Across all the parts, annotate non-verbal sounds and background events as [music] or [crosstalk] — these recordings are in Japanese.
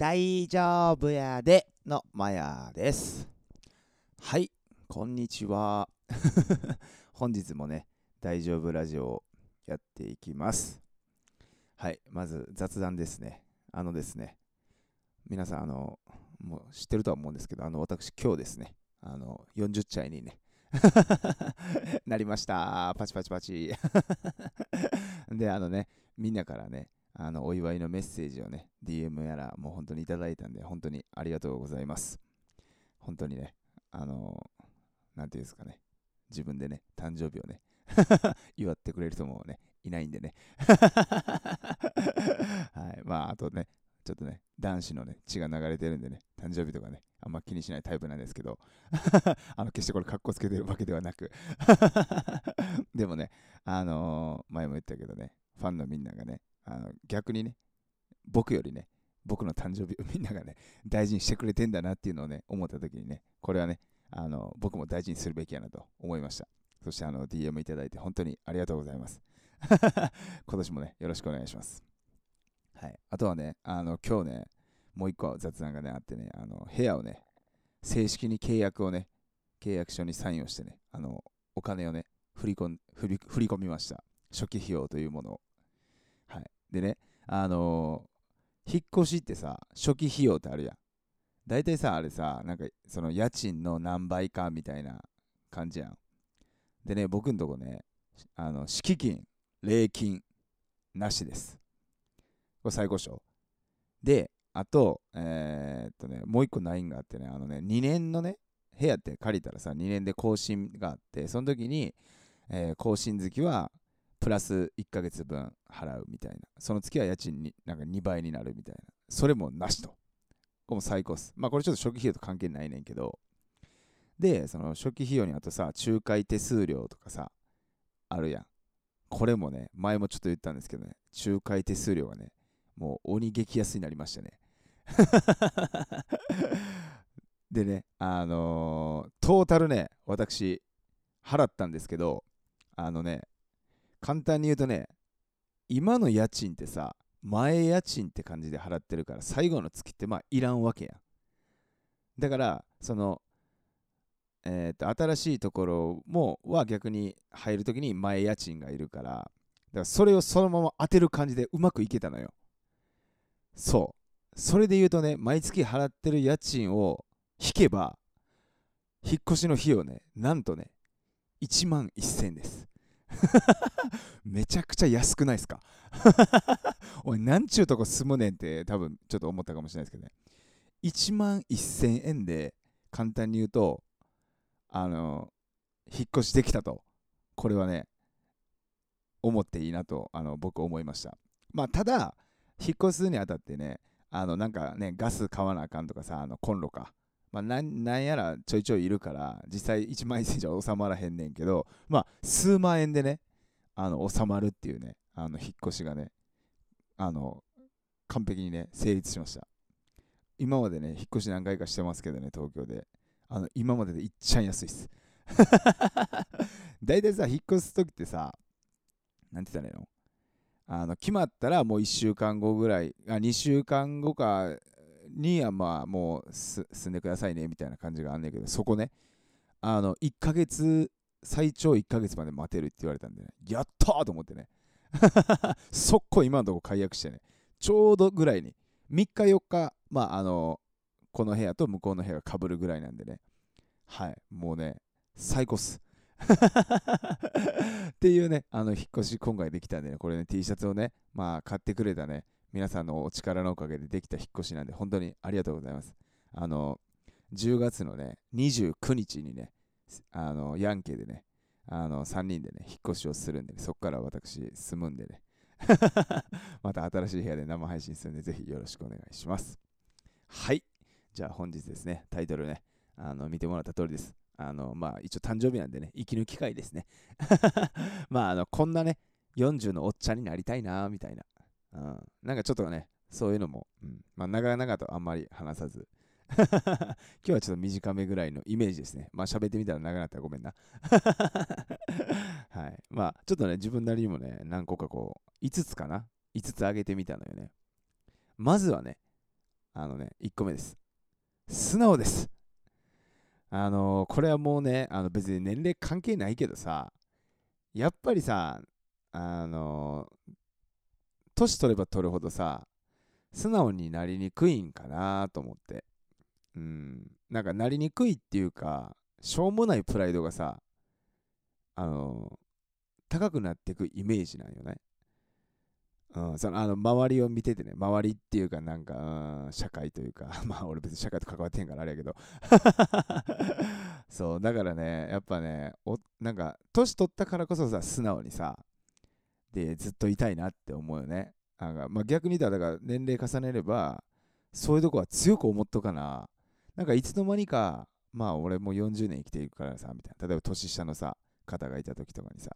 大丈夫やでのマヤです。はい、こんにちは。[laughs] 本日もね、大丈夫ラジオをやっていきます。はい、まず雑談ですね。あのですね、皆さん、あの、もう知ってるとは思うんですけど、あの、私、今日ですね、あの、40歳にね、[laughs] なりました。パチパチパチ。[laughs] で、あのね、みんなからね、あのお祝いのメッセージをね、DM やら、もう本当にいただいたんで、本当にありがとうございます。本当にね、あのなんていうんですかね、自分でね、誕生日をね、[laughs] 祝ってくれる人もね、いないんでね。[laughs] はい、まあ、あとね、ちょっとね、男子のね、血が流れてるんでね、誕生日とかね、あんま気にしないタイプなんですけど、[laughs] あの決してこれ、かっこつけてるわけではなく、でもね、あのー前も言ったけどね、ファンのみんながね、あの逆にね、僕よりね、僕の誕生日を [laughs] みんながね、大事にしてくれてんだなっていうのをね、思った時にね、これはね、あの僕も大事にするべきやなと思いました。そしてあの DM いただいて本当にありがとうございます。[laughs] 今年もね、よろしくお願いします。はい。あとはね、あの今日ね、もう一個雑談がね、あってね、あの部屋をね、正式に契約をね、契約書にサインをしてね、あのお金をね、振り込振り振り込みました。初期費用というものを。でね、あのー引っ越しってさ、初期費用ってあるやん。大体さ、あれさ、なんかその家賃の何倍かみたいな感じやん。でね、僕んとこね、あの敷金、礼金、なしです。これ最高賞。で、あと、えーっとね、もう一個ないんがあってね、あのね、2年のね、部屋って借りたらさ、2年で更新があって、その時に、えー更新月はプラス1ヶ月分払うみたいな。その月は家賃になんか2倍になるみたいな。それもなしと。これも最高っす。まあこれちょっと初期費用と関係ないねんけど。で、その初期費用にあとさ、仲介手数料とかさ、あるやん。これもね、前もちょっと言ったんですけどね、仲介手数料がね、もう鬼激安になりましたね。[laughs] でね、あのートータルね、私、払ったんですけど、あのね、簡単に言うとね、今の家賃ってさ、前家賃って感じで払ってるから、最後の月ってまあいらんわけやん。だから、その、えー、と新しいところもは逆に入るときに前家賃がいるから、だからそれをそのまま当てる感じでうまくいけたのよ。そう。それで言うとね、毎月払ってる家賃を引けば、引っ越しの費用ね、なんとね、1万1000です。[laughs] めちゃくちゃ安くないですか？[laughs] おい、なんちゅうとこ住むねんって多分ちょっと思ったかもしれないですけどね。1万1000円で簡単に言うと、あの、引っ越しできたと。これはね、思っていいなとあの僕思いました。まあ、ただ、引っ越すにあたってね、あの、なんかね、ガス買わなあかんとかさ、あの、コンロか。まあ、なんやらちょいちょいいるから、実際1万円以上収まらへんねんけど、まあ、数万円でね、あの収まるっていうね、あの引っ越しがね、あの完璧にね、成立しました。今までね、引っ越し何回かしてますけどね、東京で。あの今まででいっちゃん安いっす。[laughs] 大体さ、引っ越すときってさ、なんて言ったらいいの？あの決まったらもう1週間後ぐらい、あ2週間後かにはまあもうす住んでくださいねみたいな感じがあんねんけど、そこね、あの1ヶ月、最長1ヶ月まで待てるって言われたんでね、やったーと思ってね、[laughs] 速攻今のとこ解約してね、ちょうどぐらいに、3日4日、まああの、この部屋と向こうの部屋がかぶるぐらいなんでね、はい、もうね、最高っす。[laughs] っていうね、あの引っ越し今回できたんでね、これね、T シャツをね、まあ買ってくれたね、皆さんのお力のおかげでできた引っ越しなんで、本当にありがとうございます。あの、10月のね、29日にね、あの、ヤンケでね、あの、3人でね、引っ越しをするんでね、そこから私住むんでね、[laughs] また新しい部屋で生配信するんで、ぜひよろしくお願いします。はい。じゃあ本日ですね、タイトルね、あの見てもらった通りです。あの、まあ、一応誕生日なんでね、息抜き会ですね。[laughs] まあ、あの、こんなね、40のおっちゃんになりたいな、みたいな。うん。なんかちょっとね、そういうのも、うん。まあ、長々とあんまり話さず。[laughs] 今日はちょっと短めぐらいのイメージですね。まあ、喋ってみたら長かったらごめんな。[laughs] はい。まあ、ちょっとね、自分なりにもね、何個かこう、5つかな ?5 つ上げてみたのよね。まずはね、あのね、1個目です。素直です。あのこれはもうね、あの別に年齢関係ないけどさ、やっぱりさ、あの年取れば取るほどさ、素直になりにくいんかなと思って。うん、なんかなりにくいっていうか、しょうもないプライドがさ、あの高くなっていくイメージなんよね。うん、そのあの周りを見ててね、周りっていうか、なんか、うん、社会というか、[laughs] まあ俺別に社会と関わってんからあれやけど、[laughs] そう、だからね、やっぱね、おなんか、年取ったからこそさ、素直にさ、で、ずっといたいなって思うよね。なんかまあ、逆に言ったら、だから年齢重ねれば、そういうとこは強く思っとかな。なんかいつの間にか、まあ俺も40年生きていくからさ、みたいな。例えば年下のさ、方がいた時とかにさ、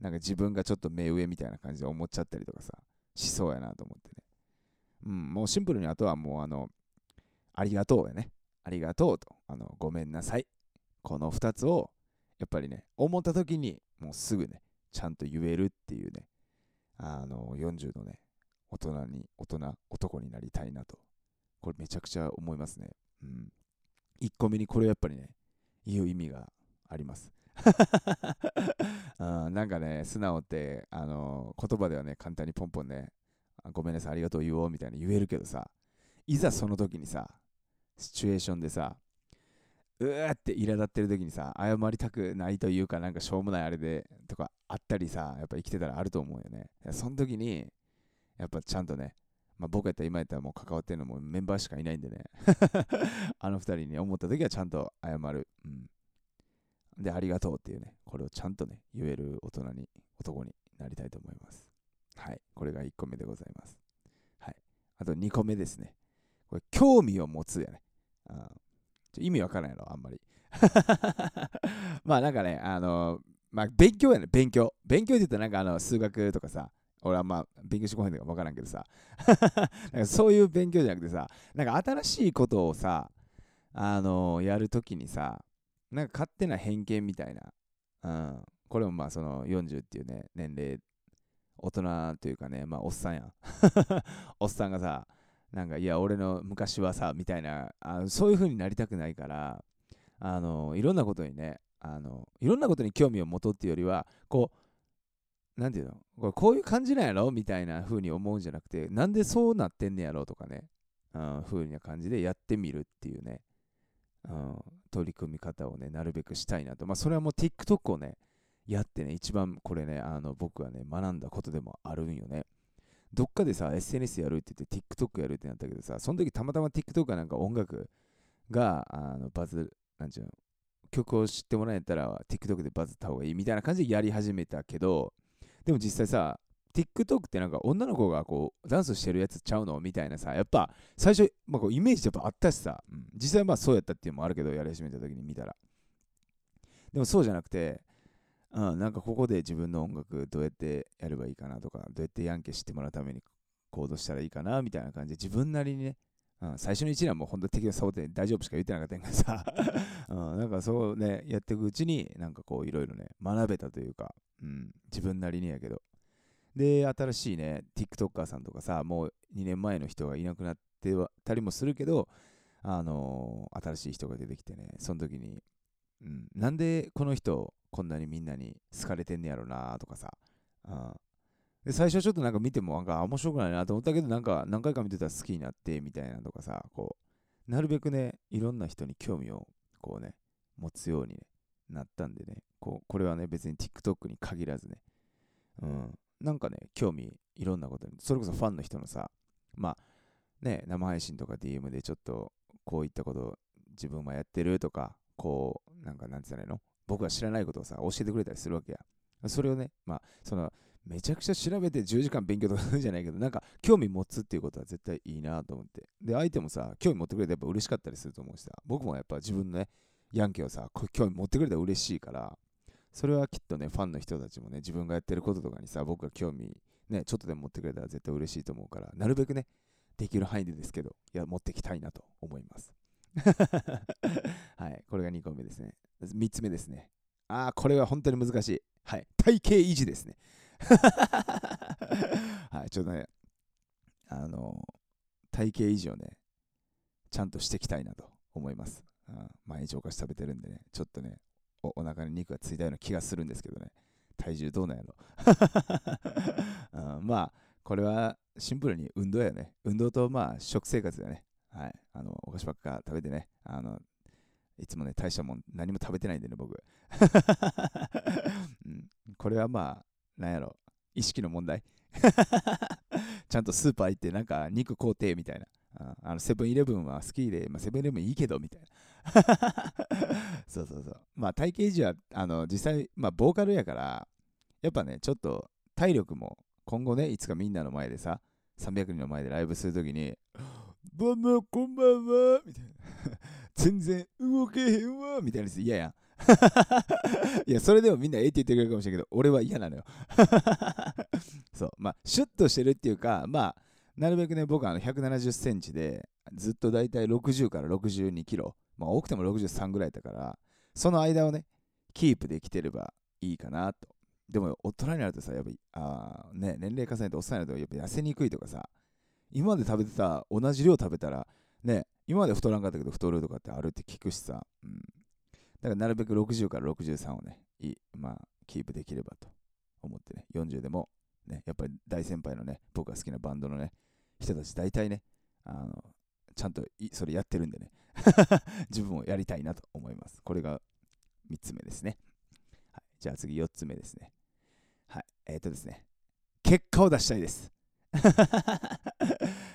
なんか自分がちょっと目上みたいな感じで思っちゃったりとかさ、しそうやなと思ってね。うん、もうシンプルにあとはもうあの、ありがとうやね。ありがとうと、あの、ごめんなさい。この2つを、やっぱりね、思った時に、もうすぐね、ちゃんと言えるっていうね、あの、40のね、大人に、大人、男になりたいなと。これめちゃくちゃ思いますね。うん。1個目にこれやっぱりね、言う意味があります。[laughs] うん、なんかね、素直って、あの言葉ではね、簡単にポンポンね、ごめんなさい、ありがとう言おうみたいに言えるけどさ、いざその時にさ、シチュエーションでさ、うーって苛立ってる時にさ、謝りたくないというか、なんかしょうもないあれでとかあったりさ、やっぱ生きてたらあると思うよね。その時に、やっぱちゃんとね、まあ、僕やったら今やったらもう関わってるのもメンバーしかいないんでね、[laughs] あの二人に思った時はちゃんと謝る。うん。で、ありがとうっていうね、これをちゃんとね、言える大人に、男になりたいと思います。はい。これが1個目でございます。はい。あと2個目ですね。これ、興味を持つやね。あちょ意味わからんやろ、あんまり。[laughs] まあなんかね、あのまあ勉強やね、勉強。勉強って言ったらなんかあの数学とかさ、俺はまあ勉強してこないんだから分からんけどさ [laughs] なんかそういう勉強じゃなくてさなんか新しいことをさあのやるときにさなんか勝手な偏見みたいな、うん、これもまあその40っていうね年齢大人というかねまあおっさんやん [laughs] おっさんがさなんかいや俺の昔はさみたいなあそういう風になりたくないからあのいろんなことにねあのいろんなことに興味を持とうっていうよりはこうなんていうのこれこういう感じなんやろ？みたいな風に思うんじゃなくて、なんでそうなってんねやろ？とかね、うん、風な感じでやってみるっていうね、うん、取り組み方をね、なるべくしたいなと。まあ、それはもう TikTok をね、やってね、一番これね、あの僕はね、学んだことでもあるんよね。どっかでさ、SNS やるって言って TikTok やるってなったけどさ、その時たまたま TikTok がなんか音楽があのバズ、なんちゅう、曲を知ってもらえたら TikTok でバズった方がいいみたいな感じでやり始めたけど、でも実際さ、TikTok ってなんか女の子がこうダンスしてるやつちゃうの？みたいなさ、やっぱ最初、まあ、こうイメージやっぱあったしさ、うん、実際まあそうやったっていうのもあるけど、やり始めた時に見たら。でもそうじゃなくて、うん、なんかここで自分の音楽どうやってやればいいかなとか、どうやってヤンケ知ってもらうために行動したらいいかなみたいな感じで自分なりにね、うん、最初の1年はもう本当に適当にサボって大丈夫しか言ってなかったんやけどさ、[laughs] うん、なんかそうね、やっていくうちになんかこういろいろね、学べたというか、うん、自分なりにやけど。で、新しいね、TikToker さんとかさ、もう2年前の人がいなくなってはたりもするけど、あのー、新しい人が出てきてね、その時に、うん、なんでこの人、こんなにみんなに好かれてんねやろなとかさ、うん、で最初はちょっとなんか見てもなんか面白くないなと思ったけど、なんか何回か見てたら好きになってみたいなとかさ、こう、なるべくね、いろんな人に興味をこうね、持つように、なったんでね、こうこれはね、別に TikTok に限らずね、うん、なんかね、興味、いろんなことに、それこそファンの人のさ、まあ、ね、生配信とか DM でちょっと、こういったこと自分もやってるとか、こう、なんかなんつうの？僕が知らないことをさ、教えてくれたりするわけや。それをね、まあ、その、めちゃくちゃ調べて10時間勉強とかするんじゃないけど、なんか興味持つっていうことは絶対いいなと思って。で、相手もさ、興味持ってくれてやっぱ嬉しかったりすると思うしさ、僕もやっぱ自分のね、ヤンケをさ、興味持ってくれたら嬉しいから、それはきっとね、ファンの人たちもね、自分がやってることとかにさ、僕が興味、ね、ちょっとでも持ってくれたら絶対嬉しいと思うから、なるべくね、できる範囲でですけど、いや、持ってきたいなと思います。[laughs] はい、これが2個目ですね。3つ目ですね。ああ、これは本当に難しい。はい、体型維持ですね。[laughs] はい、ちょっとね、あの、体型維持をね、ちゃんとしていきたいなと思います。うん、毎日お菓子食べてるんでね、ちょっとね、おお腹に肉がついたような気がするんですけどね、体重どうなんやろ。[laughs] うん、まあ、これはシンプルに運動やね。運動とまあ食生活だね。はい。あの、お菓子ばっか食べてね、あの、いつもね、大したもん何も食べてないんでね、僕。[laughs] うん、これはまあ、なんやろ、意識の問題。[laughs] ちゃんとスーパー行ってなんか肉買うてみたいな。あのセブンイレブンは好きで、まあ、セブンイレブンいいけどみたいな。[laughs] そうそうそう。まあ体型維持はあの実際、まあボーカルやから、やっぱね、ちょっと体力も今後ね、いつかみんなの前でさ、300人の前でライブするときに、どうもこんばんはみたいな。[laughs] 全然動けへんわみたいなやつ嫌やん。[laughs] いや、それでもみんなええって言ってくれるかもしれんけど、俺は嫌なのよ。[laughs] そう。まあ、シュッとしてるっていうか、まあ、なるべくね、僕はあの170センチで、ずっとだいたい60から62キロ、まあ、多くても63ぐらいだから、その間をね、キープできてればいいかなと。でも、大人になるとさ、やっぱり、あね、年齢重ねておっさんになると、やっぱ痩せにくいとかさ、今まで食べてた同じ量食べたら、ね、今まで太らんかったけど太るとかってあるって聞くしさ、うん。だからなるべく60から63をね、い、まあ、キープできればと思ってね、40でも、ね、やっぱり大先輩のね、僕が好きなバンドのね、人たち大体ね、あの、ちゃんとそれやってるんでね、[laughs] 自分もやりたいなと思います。これが3つ目ですね。はい、じゃあ次4つ目ですね。えっ、ー、とですね、結果を出したいです。[laughs]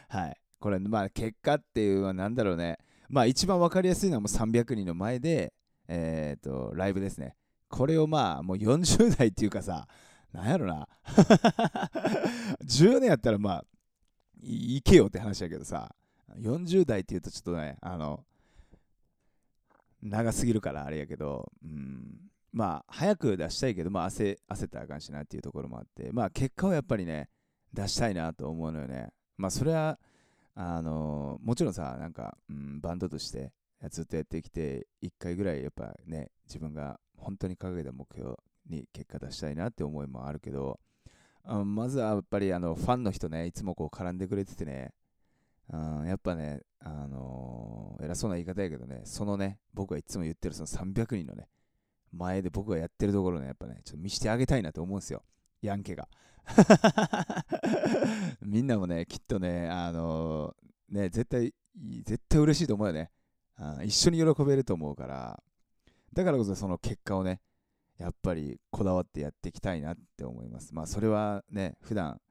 はい。これ、まあ、結果っていうのは何だろうね。まあ、一番分かりやすいのはもう300人の前で、えっ、ー、と、ライブですね。これをまあ、もう40代っていうかさ、なんやろな。[laughs] 10年やったらまあ、いけよって話やけどさ、40代って言うとちょっとね、あの、長すぎるからあれやけど、うん、まあ、早く出したいけど、まあ焦、焦ったらあかんしなっていうところもあって、まあ、結果をやっぱりね、出したいなと思うのよね。まあ、それは、あのもちろんさ、なんか、うん、バンドとしてずっとやってきて、1回ぐらいやっぱね、自分が本当に掲げた目標に結果出したいなって思いもあるけど、あまずはやっぱりあのファンの人ね、いつもこう絡んでくれててね、あやっぱね、あのー、偉そうな言い方やけどね、そのね、僕がいつも言ってるその300人のね、前で僕がやってるところね、やっぱね、ちょっと見せてあげたいなと思うんですよ、ヤンケが。[laughs] みんなもね、きっとね、あのー、ね、絶対、絶対嬉しいと思うよね。あ一緒に喜べると思うから、だからこそその結果をね、やっぱりこだわってやっていきたいなって思います。まあそれはね、普段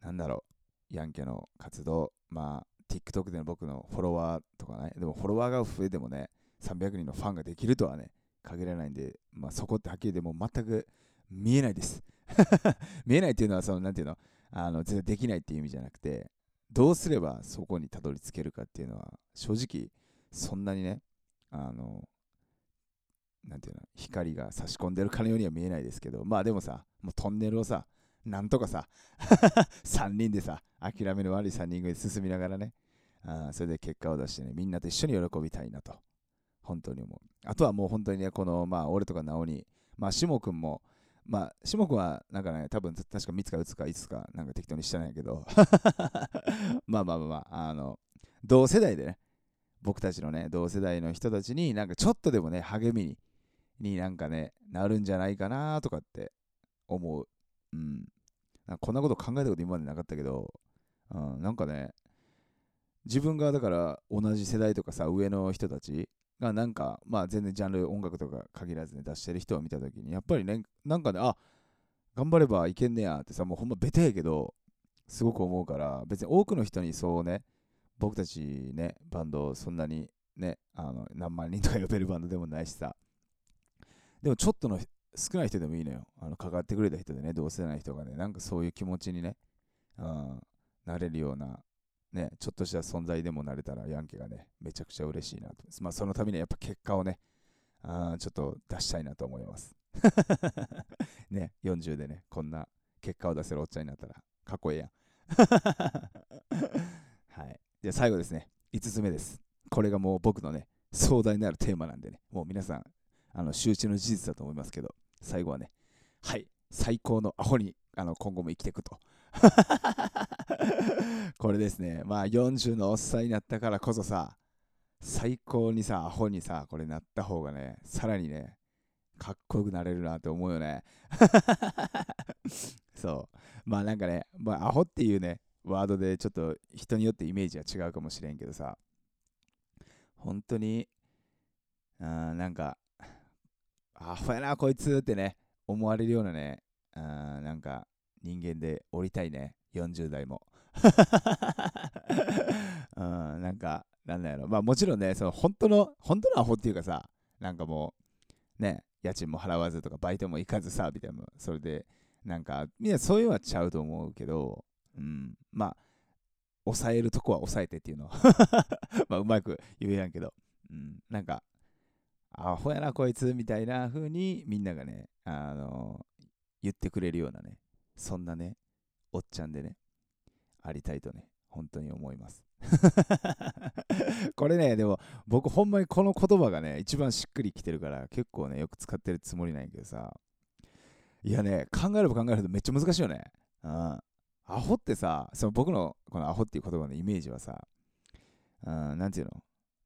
なんだろう、ヤンケの活動、まあ TikTok での僕のフォロワーとかね、でもフォロワーが増えてもね、300人のファンができるとはね、限らないんで、まあそこってはっきりでも全く見えないです。[laughs] 見えないっていうのは、その、なんていうの、あの、全然できないっていう意味じゃなくて、どうすればそこにたどり着けるかっていうのは、正直、そんなにね、あの、なんていうの、光が差し込んでるかのようには見えないですけど、まあでもさ、もうトンネルをさ、なんとかさ、[laughs] 3人でさ、諦めの悪い3人組で進みながらね、あそれで結果を出してね、みんなと一緒に喜びたいなと、本当に思う。あとはもう本当にね、この、まあ、俺とか直に、まあ、しもくんも、まあ、下君は、なんかね、多分確か3つか4つか5つか、なんか適当にしたんやけど、[laughs] まあまあまあまあ、あの、同世代でね、僕たちのね、同世代の人たちに、なんかちょっとでもね、励みに、になんかね、なるんじゃないかなとかって思う。うん。んこんなこと考えたこと今までなかったけど、うん、なんかね、自分がだから同じ世代とかさ、上の人たちがなんか、まあ全然ジャンル音楽とか限らずね、出してる人を見たときに、やっぱりね、なんかね、あ頑張ればいけんねやってさ、もうほんまベタやけど、すごく思うから、別に多くの人にそうね、僕たちね、バンドそんなにね、あの何万人とか呼べるバンドでもないしさ、でもちょっとの少ない人でもいいのよ。あの関わってくれた人でね、同世代の人がね、なんかそういう気持ちにね、うん、なれるようなね、ちょっとした存在でもなれたら、ヤンケがね、めちゃくちゃ嬉しいなと。まあ、そのためにやっぱ結果をね、あちょっと出したいなと思います。[laughs] ね、40でね、こんな結果を出せるおっちゃんになったら、かっこいいやん。[laughs] はい。じゃあ最後ですね、5つ目です。これがもう僕のね、壮大なるテーマなんでね、もう皆さん、あの周知の事実だと思いますけど、最後はね、はい、最高のアホにあの今後も生きていくと。[laughs] これですね、まあ40のおっさんになったからこそさ、最高にさ、アホにさ、これなった方がね、さらにね、かっこよくなれるなって思うよね。[laughs] そう。まあなんかね、まあ、アホっていうね、ワードでちょっと人によってイメージは違うかもしれんけどさ、本当に、あなんか、アホやな、こいつってね、思われるようなね、あなんか人間でおりたいね、40代も。[laughs] うん、なんか、なんだろ。うまあもちろんね、その本当の、本当のアホっていうかさ、なんかもう、ね、家賃も払わずとか、バイトも行かずさ、みたいな、それで、なんか、みんなそういうのはちゃうと思うけど、うん、まあ、抑えるとこは抑えてっていうの。[laughs] まあ、うまく言えやんけど、うん、なんか、アホやな、こいつ、みたいな風にみんながね、あの、言ってくれるようなね、そんなね、おっちゃんでね、ありたいとね、本当に思います。[laughs] これね、でも僕ほんまにこの言葉がね、一番しっくりきてるから結構ね、よく使ってるつもりなんやけどさ、いやね、考えれば考えるとめっちゃ難しいよね。うん。アホってさ、その僕のこのアホっていう言葉のイメージはさ、うん、なんていうの？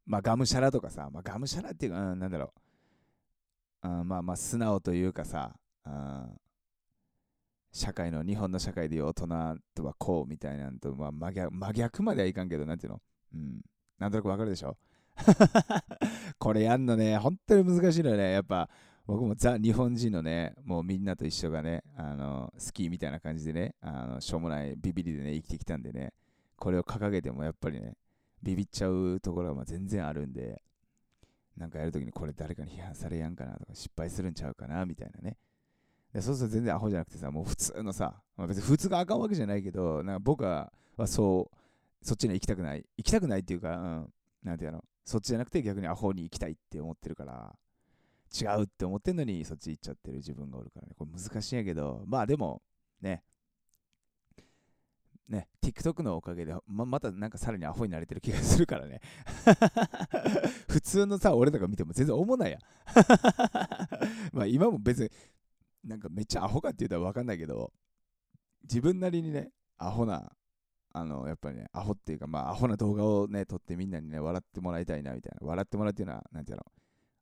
まあ、がむしゃらとかさ、まあ、がむしゃらっていうか、うん、なんだろう、うん、まあまあ、素直というかさ、うん、社会の、日本の社会で大人とはこうみたいなんと、まあ、真逆真逆まではいかんけど、なんていうの？うん。なんとなくわかるでしょ？[laughs] これやんのね、本当に難しいのよね。やっぱ、僕もザ・日本人のね、もうみんなと一緒がね、あの、スキーみたいな感じでね、あの、しょうもないビビりでね、生きてきたんでね、これを掲げてもやっぱりね、ビビっちゃうところが全然あるんで、なんかやるときにこれ誰かに批判されやんかなとか失敗するんちゃうかなみたいなね。でそうすると全然アホじゃなくてさ、もう普通のさ、まあ、別に普通があかんわけじゃないけど、なんか僕はそう、そっちに行きたくない。行きたくないっていうか、うん、なんていうの、そっちじゃなくて逆にアホに行きたいって思ってるから、違うって思ってんのにそっち行っちゃってる自分がおるからね、これ難しいんやけど、まあでも、ね、ね、TikTok のおかげでままたなんかさらにアホになれてる気がするからね。[laughs] 普通のさ、俺とか見ても全然思わないや。[laughs] まあ今も別になんかめっちゃアホかって言ったら分かんないけど、自分なりにね、アホな、あの、やっぱりね、アホっていうか、まあ、アホな動画をね、撮ってみんなにね、笑ってもらいたいな、みたいな。笑ってもらうっていうのは、なんていうの、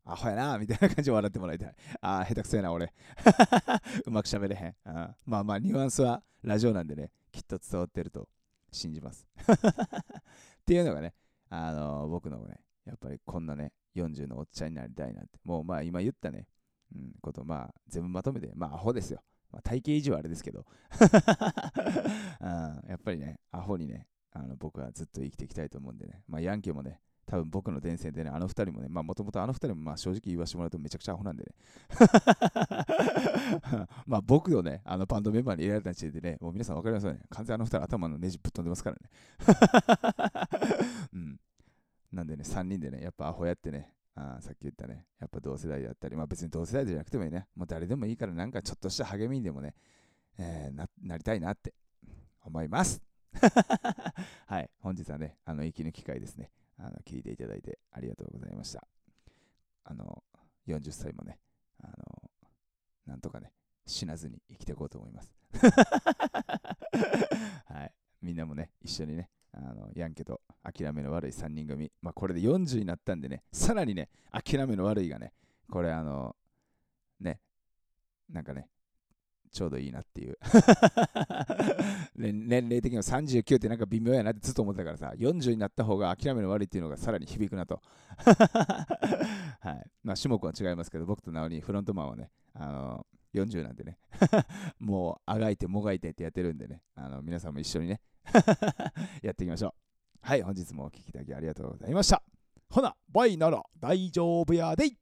アホやな、みたいな感じで [laughs] 笑ってもらいたい。ああ、下手くそやな、俺。[laughs] うまく喋れへん。あまあまあ、ニュアンスはラジオなんでね、きっと伝わってると信じます。[laughs] っていうのがね、あのー、僕のね、やっぱりこんなね、40のおっちゃんになりたいなって。もうまあ今言ったね、うん、こと、まあ、全部まとめて、まあ、アホですよ。まあ、体型維持はあれですけど、あ [laughs] やっぱりね、アホにね、あの僕はずっと生きていきたいと思うんでね、まあ、ヤンキーもね、多分僕の伝染でね、あの二人もね、まあもともとあの二人もまあ正直言わせてもらうとめちゃくちゃアホなんでね。[laughs] まあ僕をね、あのバンドメンバーに入れられた時点でね、もう皆さん分かりますよね。完全あの二人頭のネジぶっ飛んでますからね。[laughs] うん。なんでね、3人でね、やっぱアホやってね、あさっき言ったね、やっぱ同世代だったり、まあ別に同世代じゃなくてもいいね、もう誰でもいいからなんかちょっとした励みにでもね、えー、ななりたいなって思います。[laughs] はい、本日はね、あの、息抜き会ですね、あの、聞いていただいてありがとうございました。あの、40歳もね、あの、なんとかね、死なずに生きていこうと思います。[laughs] はい、みんなもね、一緒にね、あのヤンケと諦めの悪い3人組、まあ、これで40になったんでね、さらにね、諦めの悪いがね、これあの、ね、なんかね、ちょうどいいなっていう [laughs] 年齢的には39ってなんか微妙やなってずっと思ってたからさ、40になった方が諦めの悪いっていうのがさらに響くなと。[laughs] はい。まあ、種目は違いますけど、僕と直にフロントマンはね、あの40なんでね、[laughs] もうあがいてもがいてってやってるんでね、あの皆さんも一緒にね、[laughs] やっていきましょう。はい、本日もお聴きいただきありがとうございました。ほな、バイなら大丈夫やでい